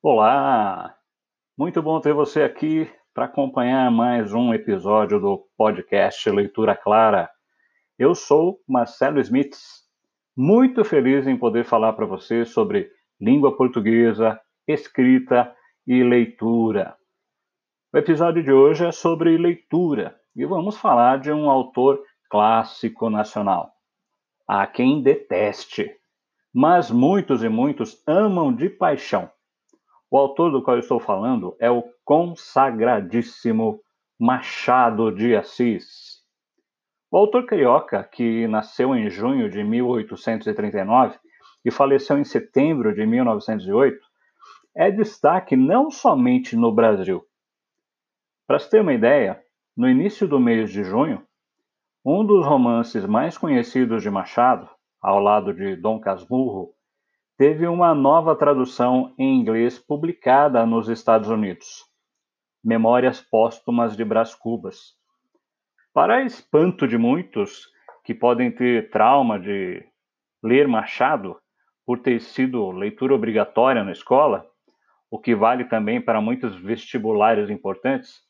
Olá! Muito bom ter você aqui para acompanhar mais um episódio do podcast Leitura Clara. Eu sou Marcelo Smits, muito feliz em poder falar para você sobre língua portuguesa, escrita e leitura. O episódio de hoje é sobre leitura e vamos falar de um autor clássico nacional. Há quem deteste, mas muitos e muitos amam de paixão. O autor do qual eu estou falando é o consagradíssimo Machado de Assis. O autor carioca, que nasceu em junho de 1839 e faleceu em setembro de 1908, é destaque não somente no Brasil. Para se ter uma ideia, no início do mês de junho, um dos romances mais conhecidos de Machado, ao lado de Dom Casmurro, teve uma nova tradução em inglês publicada nos Estados Unidos, Memórias Póstumas de Brás Cubas. Para espanto de muitos que podem ter trauma de ler Machado por ter sido leitura obrigatória na escola, o que vale também para muitos vestibulares importantes,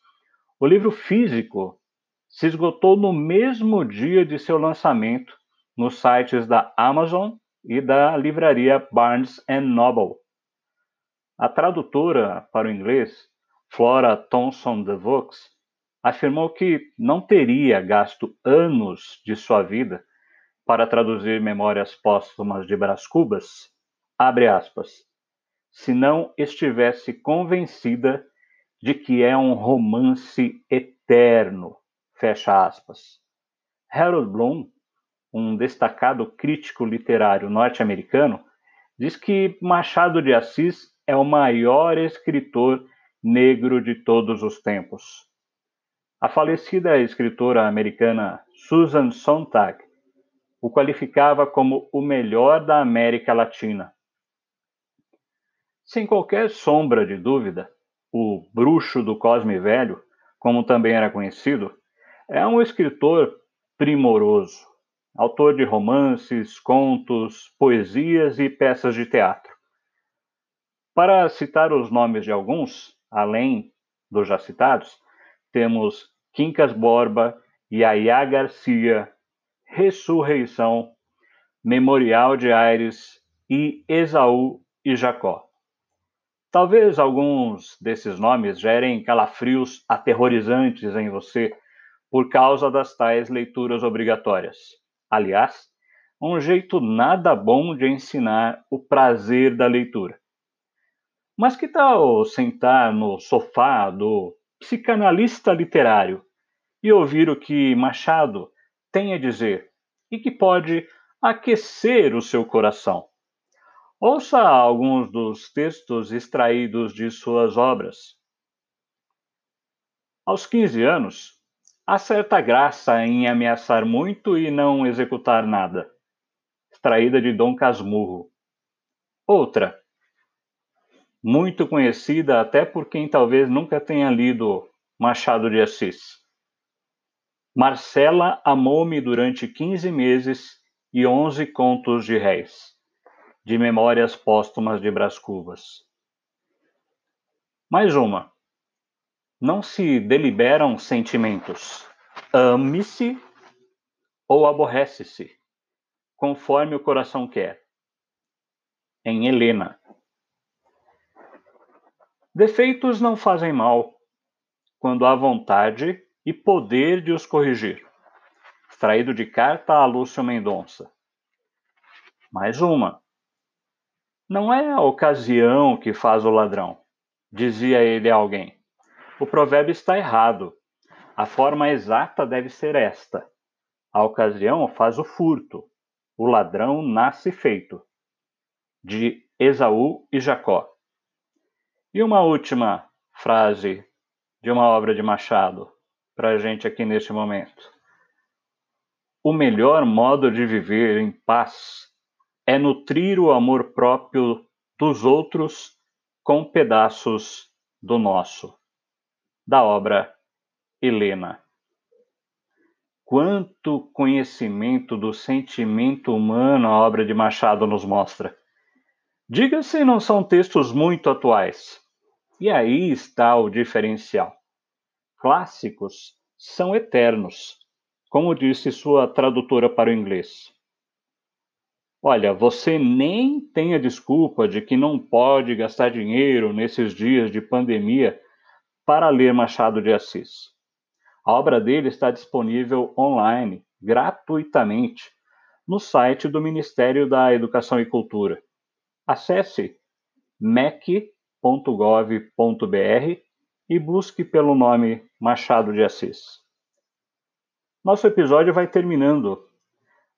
o livro físico se esgotou no mesmo dia de seu lançamento nos sites da Amazon e da livraria Barnes Noble. A tradutora para o inglês, Flora Thomson de Vaux, afirmou que não teria gasto anos de sua vida para traduzir Memórias Póstumas de Brás Cubas, abre aspas, se não estivesse convencida de que é um romance eterno, fecha aspas. Harold Bloom um destacado crítico literário norte-americano, diz que Machado de Assis é o maior escritor negro de todos os tempos. A falecida escritora americana Susan Sontag o qualificava como o melhor da América Latina. Sem qualquer sombra de dúvida, o Bruxo do Cosme Velho, como também era conhecido, é um escritor primoroso, autor de romances, contos, poesias e peças de teatro. Para citar os nomes de alguns, além dos já citados, temos Quincas Borba, Yaya Garcia, Ressurreição, Memorial de Aires e Esaú e Jacó. Talvez alguns desses nomes gerem calafrios aterrorizantes em você por causa das tais leituras obrigatórias. Aliás, um jeito nada bom de ensinar o prazer da leitura. Mas que tal sentar no sofá do psicanalista literário e ouvir o que Machado tem a dizer e que pode aquecer o seu coração? Ouça alguns dos textos extraídos de suas obras. Aos 15 anos, Há certa graça em ameaçar muito e não executar nada. Extraída de Dom Casmurro. Outra, muito conhecida até por quem talvez nunca tenha lido Machado de Assis. Marcela amou-me durante 15 meses e 11 contos de réis, de Memórias Póstumas de Brás Cubas. Mais uma não se deliberam sentimentos. Ame-se ou aborrece-se, conforme o coração quer. Em Helena. Defeitos não fazem mal, quando há vontade e poder de os corrigir. Extraído de carta a Lúcio Mendonça. Mais uma. Não é a ocasião que faz o ladrão, dizia ele a alguém. O provérbio está errado. A forma exata deve ser esta: a ocasião faz o furto, o ladrão nasce feito. De Esaú e Jacó. E uma última frase de uma obra de Machado para a gente aqui neste momento. O melhor modo de viver em paz é nutrir o amor próprio dos outros com pedaços do nosso da obra Helena. Quanto conhecimento do sentimento humano a obra de Machado nos mostra. Diga se não são textos muito atuais. E aí está o diferencial. Clássicos são eternos, como disse sua tradutora para o inglês. Olha, você nem tem a desculpa de que não pode gastar dinheiro nesses dias de pandemia para ler Machado de Assis. A obra dele está disponível online, gratuitamente, no site do Ministério da Educação e Cultura. Acesse mec.gov.br e busque pelo nome Machado de Assis. Nosso episódio vai terminando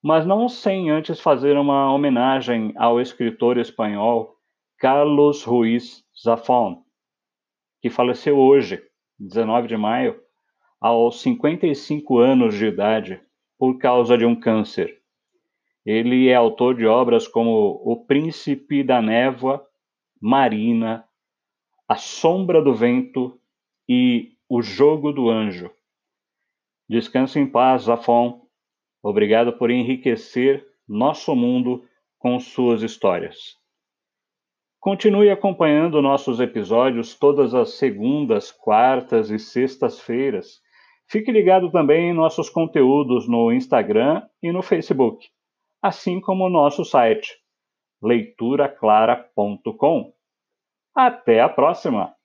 mas não sem antes fazer uma homenagem ao escritor espanhol Carlos Ruiz Zafón, que faleceu hoje, 19 de maio, aos 55 anos de idade, por causa de um câncer. Ele é autor de obras como O Príncipe da Névoa, Marina, A Sombra do Vento e O Jogo do Anjo. Descanse em paz, Zafón, Obrigado por enriquecer nosso mundo com suas histórias. Continue acompanhando nossos episódios todas as segundas, quartas e sextas-feiras. Fique ligado também em nossos conteúdos no Instagram e no Facebook, assim como no nosso site leituraclara.com. Até a próxima!